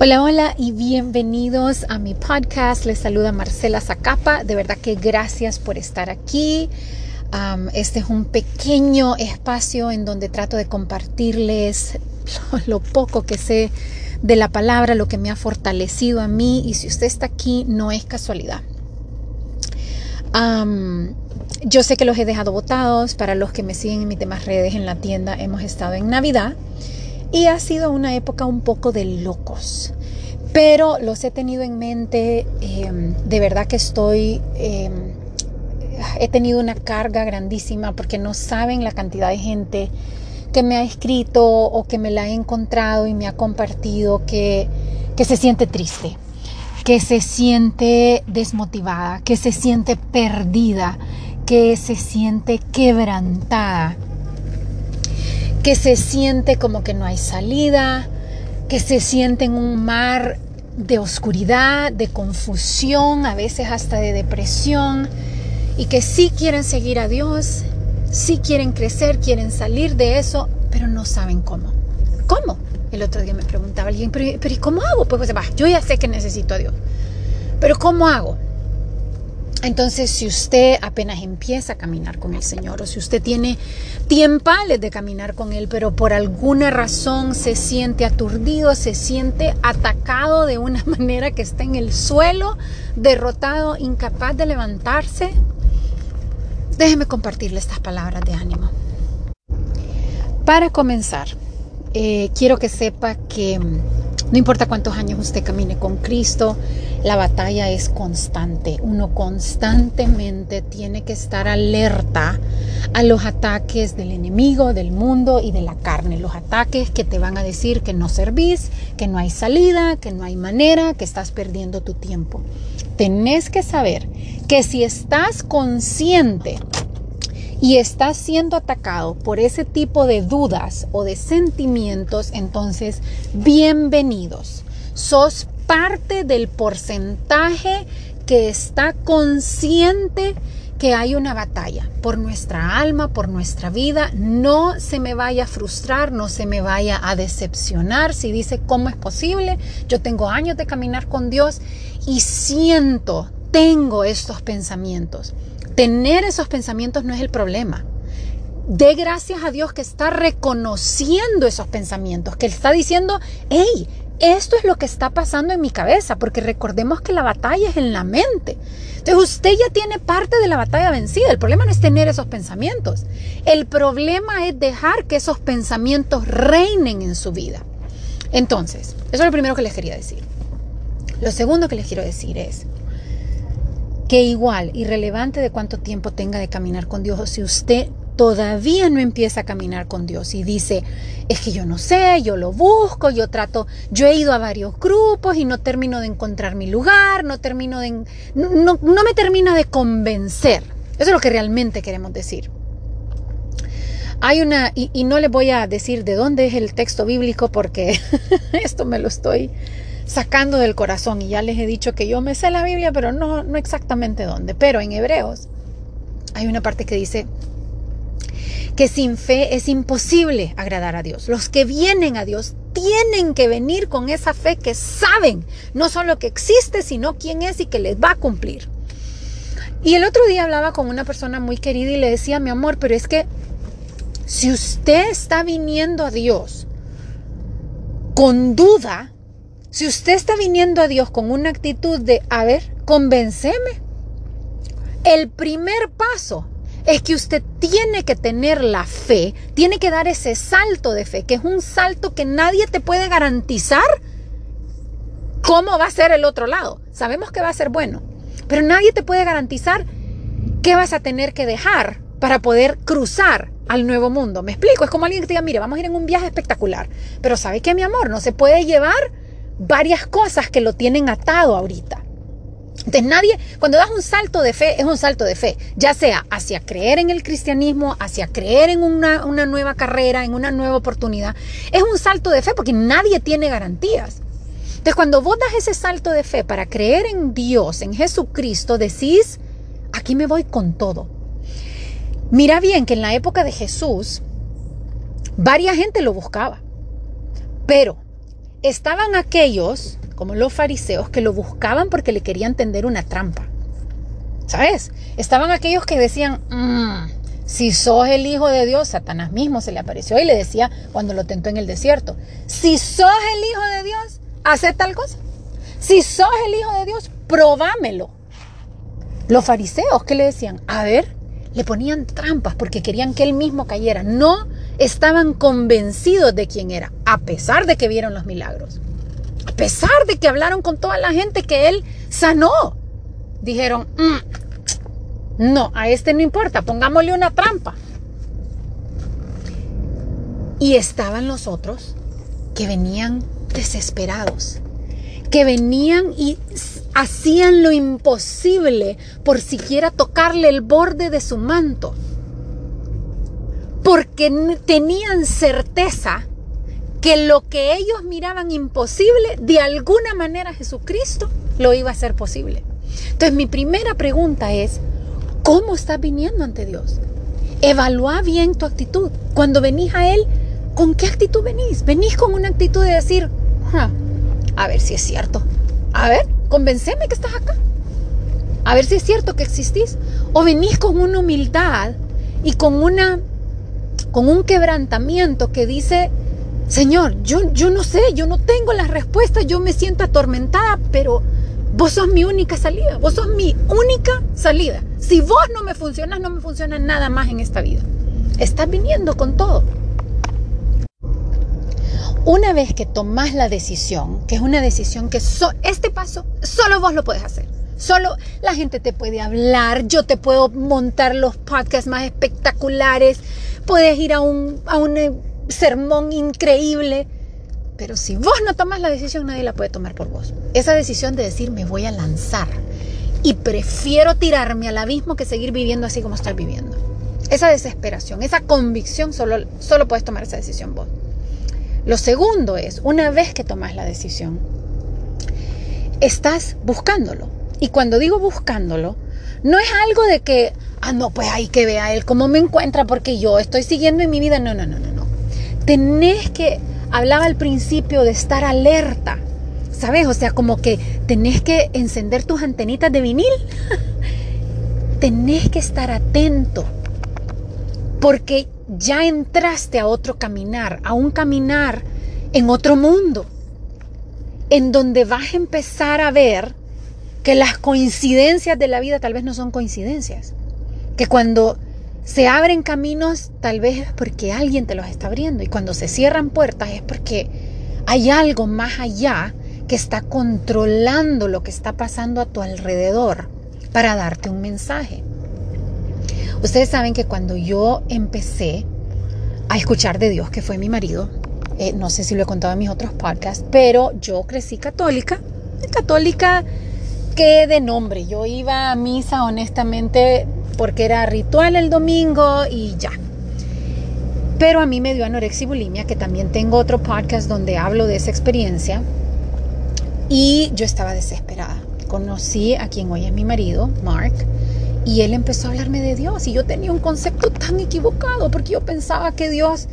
Hola, hola y bienvenidos a mi podcast. Les saluda Marcela Zacapa. De verdad que gracias por estar aquí. este es un pequeño espacio en donde trato de compartirles lo, poco que sé de la palabra, lo que me ha fortalecido a mí. Y si usted está aquí, no es casualidad. yo sé que los he dejado votados. Para los que me siguen en mis demás redes en la tienda, hemos estado en Navidad. Y ha sido una época un poco de locos. Pero los he tenido en mente, em, de verdad que estoy, em, he tenido una carga grandísima porque no saben la cantidad de gente que me ha escrito o que me la ha encontrado y me ha compartido que se siente triste, que se siente desmotivada, que se siente perdida, que se siente quebrantada que se siente como que no hay salida, que se siente en un mar de oscuridad, de confusión, a veces hasta de depresión, y que sí quieren seguir a Dios, sí quieren crecer, quieren salir de eso, pero no saben cómo. ¿Cómo? El otro día me preguntaba alguien, pero, ¿y cómo hago? Pues, pues va, yo ya sé que necesito a Dios, pero ¿cómo hago? Entonces, si usted apenas empieza a caminar con el Señor o si usted tiene tiempales de caminar con Él, pero por alguna razón se siente aturdido, se siente atacado de una manera que está en el suelo, derrotado, incapaz de levantarse, déjeme compartirle estas palabras de ánimo. Para comenzar, eh, quiero que sepa que no importa cuántos años usted camine con Cristo, la batalla es constante. Uno constantemente tiene que estar alerta a los ataques del enemigo, del mundo y de la carne. Los ataques que te van a decir que no servís, que no hay salida, que no hay manera, que estás perdiendo tu tiempo. Tenés que saber que si estás consciente y estás siendo atacado por ese tipo de dudas o de sentimientos, entonces bienvenidos. Sos parte del porcentaje que está consciente que hay una batalla por nuestra alma, por nuestra vida. No se me vaya a frustrar, no se me vaya a decepcionar si dice, ¿cómo es posible? Yo tengo años de caminar con Dios y siento, tengo estos pensamientos. Tener esos pensamientos no es el problema. De gracias a Dios que está reconociendo esos pensamientos, que está diciendo, hey, esto es lo que está pasando en mi cabeza, porque recordemos que la batalla es en la mente. Entonces usted ya tiene parte de la batalla vencida. El problema no es tener esos pensamientos. El problema es dejar que esos pensamientos reinen en su vida. Entonces, eso es lo primero que les quería decir. Lo segundo que les quiero decir es que igual, irrelevante de cuánto tiempo tenga de caminar con Dios, si usted todavía no empieza a caminar con Dios y dice, es que yo no sé, yo lo busco, yo trato, yo he ido a varios grupos y no termino de encontrar mi lugar, no termino de, no, no me termina de convencer. Eso es lo que realmente queremos decir. Hay una, y, y no les voy a decir de dónde es el texto bíblico porque esto me lo estoy sacando del corazón y ya les he dicho que yo me sé la Biblia, pero no, no exactamente dónde. Pero en Hebreos hay una parte que dice, que sin fe es imposible agradar a Dios. Los que vienen a Dios tienen que venir con esa fe que saben no solo que existe, sino quién es y que les va a cumplir. Y el otro día hablaba con una persona muy querida y le decía, mi amor, pero es que si usted está viniendo a Dios con duda, si usted está viniendo a Dios con una actitud de, a ver, convenceme, el primer paso es que usted tiene que tener la fe, tiene que dar ese salto de fe, que es un salto que nadie te puede garantizar cómo va a ser el otro lado. Sabemos que va a ser bueno, pero nadie te puede garantizar qué vas a tener que dejar para poder cruzar al nuevo mundo. Me explico, es como alguien que te diga, mire, vamos a ir en un viaje espectacular, pero ¿sabe qué, mi amor? No se puede llevar varias cosas que lo tienen atado ahorita. Entonces nadie, cuando das un salto de fe, es un salto de fe, ya sea hacia creer en el cristianismo, hacia creer en una, una nueva carrera, en una nueva oportunidad, es un salto de fe porque nadie tiene garantías. Entonces cuando vos das ese salto de fe para creer en Dios, en Jesucristo, decís, aquí me voy con todo. Mira bien que en la época de Jesús, varias gente lo buscaba, pero estaban aquellos, como los fariseos, que lo buscaban porque le querían tender una trampa. ¿Sabes? Estaban aquellos que decían, mm, si sos el Hijo de Dios, Satanás mismo se le apareció y le decía cuando lo tentó en el desierto, si sos el Hijo de Dios, hace tal cosa. Si sos el Hijo de Dios, probámelo. Los fariseos, ¿qué le decían? A ver, le ponían trampas porque querían que él mismo cayera. No estaban convencidos de quién era, a pesar de que vieron los milagros. A pesar de que hablaron con toda la gente que él sanó. Dijeron, mm, no, a este no importa, pongámosle una trampa. Y estaban los otros que venían desesperados, que venían y hacían lo imposible por siquiera tocarle el borde de su manto, porque tenían certeza que lo que ellos miraban imposible, de alguna manera Jesucristo lo iba a hacer posible. Entonces mi primera pregunta es, ¿cómo estás viniendo ante Dios? Evalúa bien tu actitud. Cuando venís a Él, ¿con qué actitud venís? Venís con una actitud de decir, a ver si es cierto. A ver, convenceme que estás acá. A ver si es cierto que existís. O venís con una humildad y con una con un quebrantamiento que dice, Señor, yo, yo no sé, yo no tengo las respuestas, yo me siento atormentada, pero vos sos mi única salida, vos sos mi única salida. Si vos no me funcionas, no me funciona nada más en esta vida. Estás viniendo con todo. Una vez que tomas la decisión, que es una decisión que este paso solo vos lo puedes hacer. Solo la gente te puede hablar, yo te puedo montar los podcasts más espectaculares, puedes ir a un, a un eh, sermón increíble, pero si vos no tomas la decisión, nadie la puede tomar por vos. Esa decisión de decir, me voy a lanzar y prefiero tirarme al abismo que seguir viviendo así como estoy viviendo. Esa desesperación, esa convicción, solo, solo puedes tomar esa decisión vos. Lo segundo es, una vez que tomas la decisión, estás buscándolo. Y cuando digo buscándolo, no es algo de que, ah, no, pues hay que ver a él cómo me encuentra porque yo estoy siguiendo en mi vida. No, no, no, no, no. Tenés que, hablaba al principio de estar alerta, ¿sabes? O sea, como que tenés que encender tus antenitas de vinil. tenés que estar atento porque ya entraste a otro caminar, a un caminar en otro mundo, en donde vas a empezar a ver que las coincidencias de la vida tal vez no son coincidencias, que cuando se abren caminos tal vez es porque alguien te los está abriendo y cuando se cierran puertas es porque hay algo más allá que está controlando lo que está pasando a tu alrededor para darte un mensaje. Ustedes saben que cuando yo empecé a escuchar de Dios, que fue mi marido, eh, no sé si lo he contado en mis otros podcasts, pero yo crecí católica, católica que de nombre, yo iba a misa honestamente porque era ritual el domingo y ya. Pero a mí me dio anorexia y bulimia, que también tengo otro podcast donde hablo de esa experiencia. Y yo estaba desesperada. Conocí a quien hoy es mi marido, Mark, y él empezó a hablarme de Dios y yo tenía un concepto tan equivocado porque yo pensaba que Dios,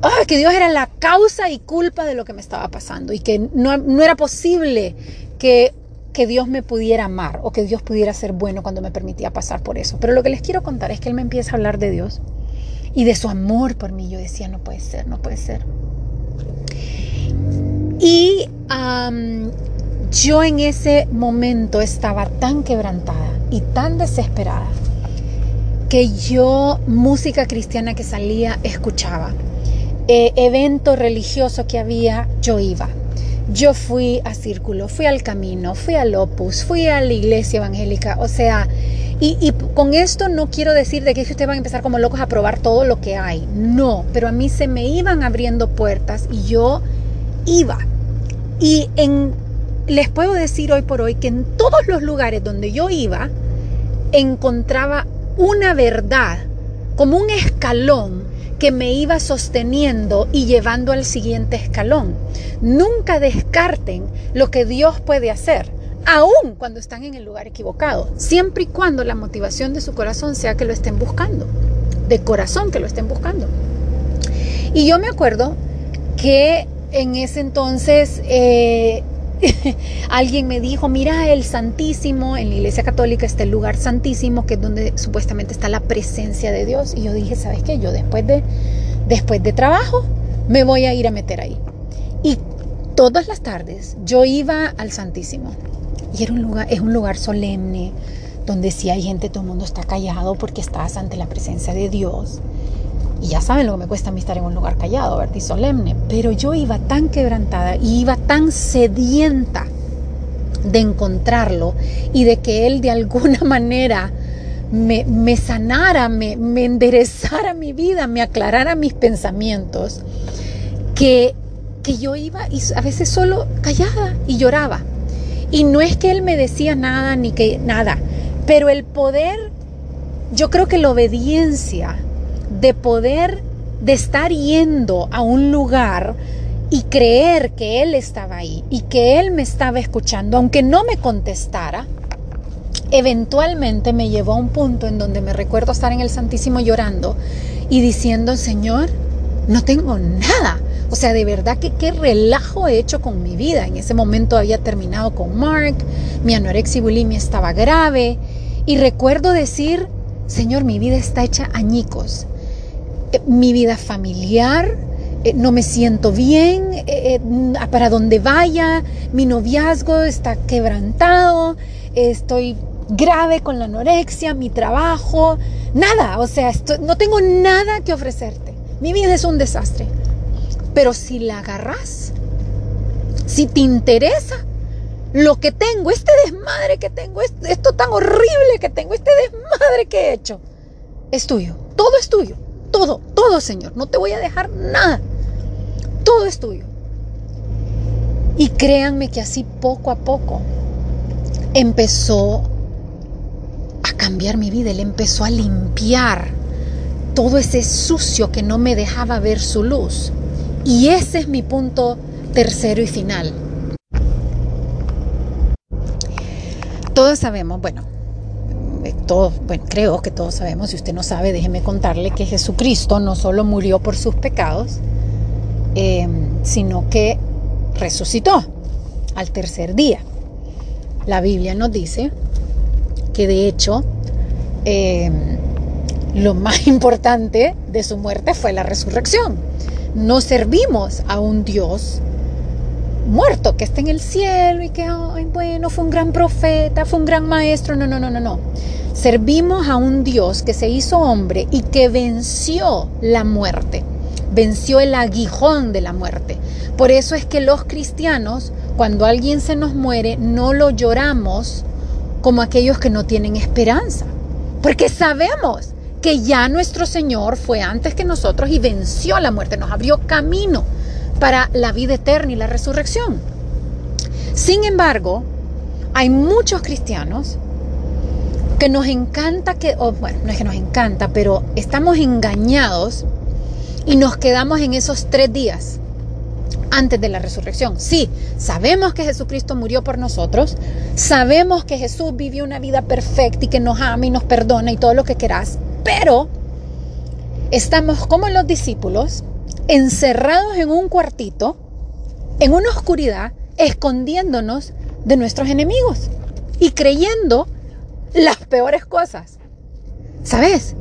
ah, que Dios era la causa y culpa de lo que me estaba pasando y que no era posible que, que Dios me pudiera amar o que Dios pudiera ser bueno cuando me permitía pasar por eso. Pero lo que les quiero contar es que él me empieza a hablar de Dios y de su amor por mí. Yo decía, no puede ser, no puede ser. Y yo en ese momento estaba tan quebrantada y tan desesperada que yo música cristiana que salía escuchaba. Eh, evento religioso que había, yo iba. Yo fui a Círculo, fui al Camino, fui al Opus, fui a la iglesia evangélica. O sea, y, con esto no quiero decir de que ustedes van a empezar como locos a probar todo lo que hay. No, pero a mí se me iban abriendo puertas y yo iba. Y en, les puedo decir hoy por hoy que en todos los lugares donde yo iba, encontraba una verdad como un escalón que me iba sosteniendo y llevando al siguiente escalón. Nunca descarten lo que Dios puede hacer, aun cuando están en el lugar equivocado, siempre y cuando la motivación de su corazón sea que lo estén buscando, de corazón que lo estén buscando. Y yo me acuerdo que en ese entonces eh, alguien me dijo, mira el Santísimo, en la Iglesia Católica está el lugar Santísimo, que es donde supuestamente está la presencia de Dios. Y yo dije, ¿sabes qué? Yo después de, después de trabajo me voy a ir a meter ahí. Y todas las tardes yo iba al Santísimo. Y era un lugar, es un lugar solemne, donde si hay gente, todo el mundo está callado porque estás ante la presencia de Dios. Y ya saben lo que me cuesta a mí estar en un lugar callado, ¿verdad? Y solemne. Pero yo iba tan quebrantada y iba tan sedienta de encontrarlo y de que él de alguna manera me, me sanara, me, me enderezara mi vida, me aclarara mis pensamientos, que, que yo iba y a veces solo callada y lloraba. Y no es que él me decía nada ni que nada, pero el poder, yo creo que la obediencia de poder, de estar yendo a un lugar y creer que Él estaba ahí y que Él me estaba escuchando, aunque no me contestara, eventualmente me llevó a un punto en donde me recuerdo estar en el Santísimo llorando y diciendo, Señor, no tengo nada. O sea, de verdad que qué relajo he hecho con mi vida. En ese momento había terminado con Mark, mi anorexia y bulimia estaba grave y recuerdo decir, Señor, mi vida está hecha añicos. Eh, mi vida familiar, eh, no me siento bien, eh, para donde vaya, mi noviazgo está quebrantado, estoy grave con la anorexia, mi trabajo, nada, o sea, no tengo nada que ofrecerte. Mi vida es un desastre. Pero si la agarras, si te interesa lo que tengo, este desmadre que tengo, esto tan horrible que tengo, este desmadre que he hecho, es tuyo, todo es tuyo todo, todo, Señor. No te voy a dejar nada. Todo es tuyo. Y créanme que así poco a poco empezó a cambiar mi vida. Él empezó a limpiar todo ese sucio que no me dejaba ver su luz. Y ese es mi punto tercero y final. Todos sabemos, bueno, todos, bueno, creo que todos sabemos, si usted no sabe, déjeme contarle que Jesucristo no solo murió por sus pecados, em, sino que resucitó al tercer día. La Biblia nos dice que de hecho em, lo más importante de su muerte fue la resurrección. No servimos a un Dios muerto, que está en el cielo y que, ay, bueno, fue un gran profeta, fue un gran maestro. No, no, no, no, no. Servimos a un Dios que se hizo hombre y que venció la muerte, venció el aguijón de la muerte. Por eso es que los cristianos, cuando alguien se nos muere, no lo lloramos como aquellos que no tienen esperanza, porque sabemos que ya nuestro Señor fue antes que nosotros y venció la muerte, nos abrió camino para la vida eterna y la resurrección. Sin embargo, hay muchos cristianos que nos encanta que, bueno, no es que nos encanta, pero estamos engañados y nos quedamos en esos tres días antes de la resurrección. Sí, sabemos que Jesucristo murió por nosotros, sabemos que Jesús vivió una vida perfecta y que nos ama y nos perdona y todo lo que querás, pero estamos como los discípulos encerrados en un cuartito, en una oscuridad, escondiéndonos de nuestros enemigos y creyendo las peores cosas. ¿Sabes?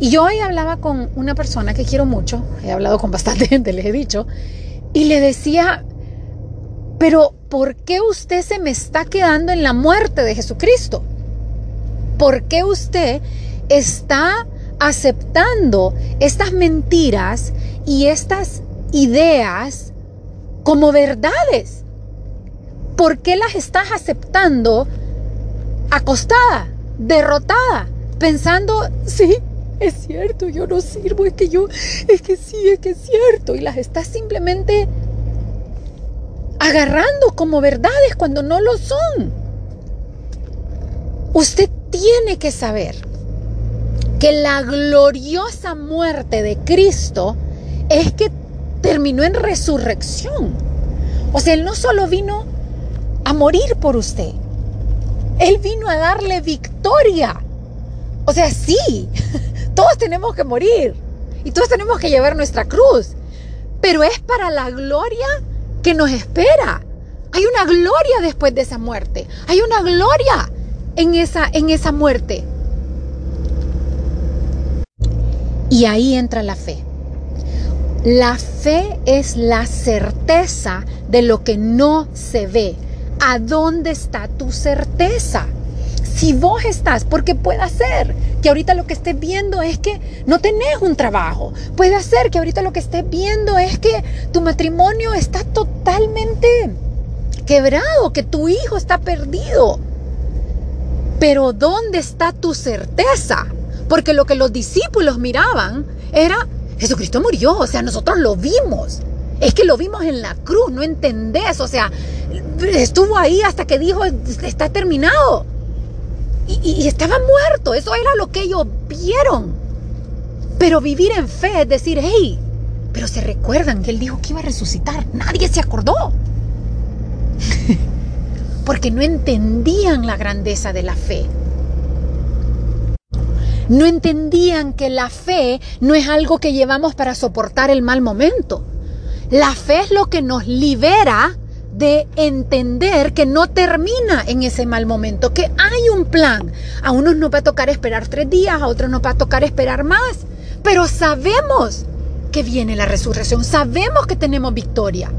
Y yo hoy hablaba con una persona que quiero mucho, he hablado con bastante gente, les he dicho, y le decía, pero ¿por qué usted se me está quedando en la muerte de Jesucristo? ¿Por qué usted está aceptando estas mentiras y estas ideas como verdades? ¿Por qué las estás aceptando acostada, derrotada, pensando, sí, es cierto, yo no sirvo, es que yo, es que sí, es que es cierto, y las estás simplemente agarrando como verdades cuando no lo son? Usted tiene que saber que la gloriosa muerte de Cristo es que terminó en resurrección. O sea, Él no solo vino a morir por usted, Él vino a darle victoria. O sea, sí, todos tenemos que morir y todos tenemos que llevar nuestra cruz, pero es para la gloria que nos espera. Hay una gloria después de esa muerte. Hay una gloria en esa, en esa muerte. Y ahí entra la fe. La fe es la certeza de lo que no se ve. ¿A dónde está tu certeza? Si vos estás, porque puede ser que ahorita lo que estés viendo es que no tenés un trabajo. Puede ser que ahorita lo que estés viendo es que tu matrimonio está totalmente quebrado, que tu hijo está perdido. Pero ¿dónde está tu certeza? Porque lo que los discípulos miraban era, Jesucristo murió, o sea, nosotros lo vimos. Es que lo vimos en la cruz, no entendés, o sea, estuvo ahí hasta que dijo, está terminado. Y, estaba muerto, eso era lo que ellos vieron. Pero vivir en fe es decir, hey, pero se recuerdan que él dijo que iba a resucitar, nadie se acordó. Porque no entendían la grandeza de la fe. No entendían que la fe no es algo que llevamos para soportar el mal momento. La fe es lo que nos libera de entender que no termina en ese mal momento, que hay un plan. A unos nos va a tocar esperar tres días, a otros nos va a tocar esperar más, pero sabemos que viene la resurrección, sabemos que tenemos victoria.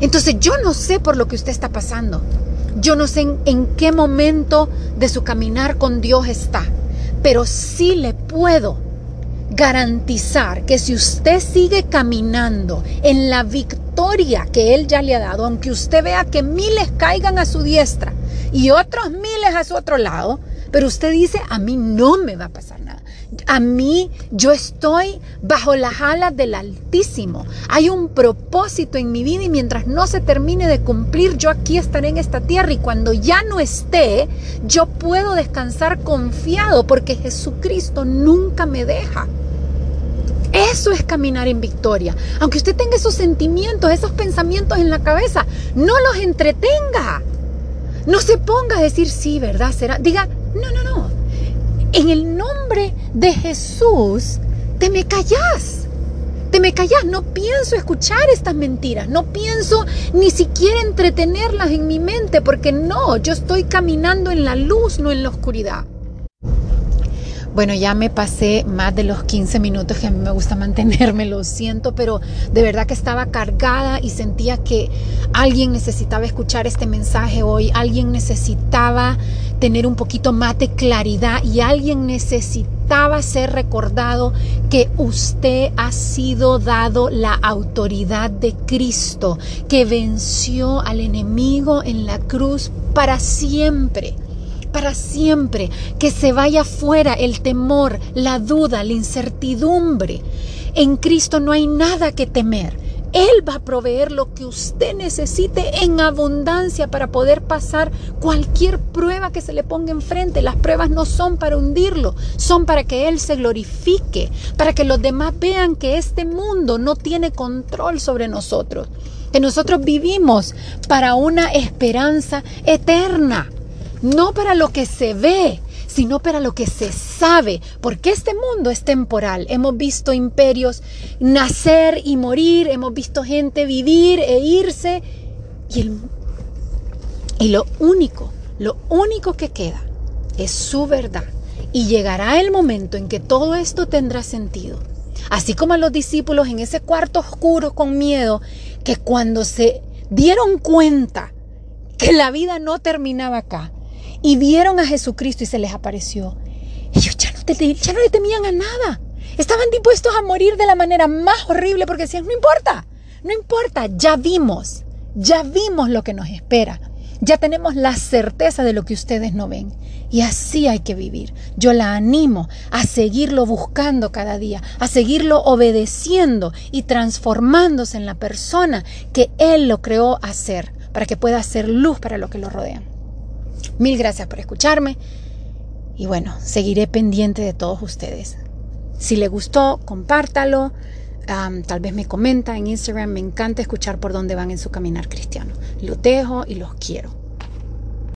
Entonces yo no sé por lo que usted está pasando. Yo no sé en, qué momento de su caminar con Dios está, pero sí le puedo garantizar que si usted sigue caminando en la victoria que Él ya le ha dado, aunque usted vea que miles caigan a su diestra y otros miles a su otro lado, pero usted dice, a mí no me va a pasar nada. A mí yo estoy bajo las alas del Altísimo. Hay un propósito en mi vida y mientras no se termine de cumplir, yo aquí estaré en esta tierra y cuando ya no esté, yo puedo descansar confiado porque Jesucristo nunca me deja. Eso es caminar en victoria. Aunque usted tenga esos sentimientos, esos pensamientos en la cabeza, no los entretenga. No se ponga a decir sí, ¿verdad? Será. Diga, no, no, no. En el nombre de Jesús, te me callas. Te me callas, no pienso escuchar estas mentiras, no pienso ni siquiera entretenerlas en mi mente, porque no, yo estoy caminando en la luz, no en la oscuridad. Bueno, ya me pasé más de los 15 minutos que a mí me gusta mantenerme, lo siento, pero de verdad que estaba cargada y sentía que alguien necesitaba escuchar este mensaje hoy, alguien necesitaba tener un poquito más de claridad y alguien necesitaba ser recordado que usted ha sido dado la autoridad de Cristo, que venció al enemigo en la cruz para siempre para siempre, que se vaya fuera el temor, la duda, la incertidumbre. En Cristo no hay nada que temer. Él va a proveer lo que usted necesite en abundancia para poder pasar cualquier prueba que se le ponga enfrente. Las pruebas no son para hundirlo, son para que Él se glorifique, para que los demás vean que este mundo no tiene control sobre nosotros, que nosotros vivimos para una esperanza eterna no para lo que se ve, sino para lo que se sabe, porque este mundo es temporal. Hemos visto imperios nacer y morir, hemos visto gente vivir e irse, y, y lo único, lo único que queda es su verdad. Y llegará el momento en que todo esto tendrá sentido. Así como a los discípulos en ese cuarto oscuro con miedo, que cuando se dieron cuenta que la vida no terminaba acá, y vieron a Jesucristo y se les apareció. Ellos ya no, no le temían a nada. Estaban dispuestos a morir de la manera más horrible porque decían, no importa, no importa, ya vimos, ya vimos lo que nos espera. Ya tenemos la certeza de lo que ustedes no ven. Y así hay que vivir. Yo la animo a seguirlo buscando cada día, a seguirlo obedeciendo y transformándose en la persona que Él lo creó a ser, para que pueda ser luz para lo que lo rodean. Mil gracias por escucharme y bueno, seguiré pendiente de todos ustedes. Si le gustó, compártalo. tal vez me comenta en Instagram. Me encanta escuchar por dónde van en su caminar cristiano. Los dejo y los quiero.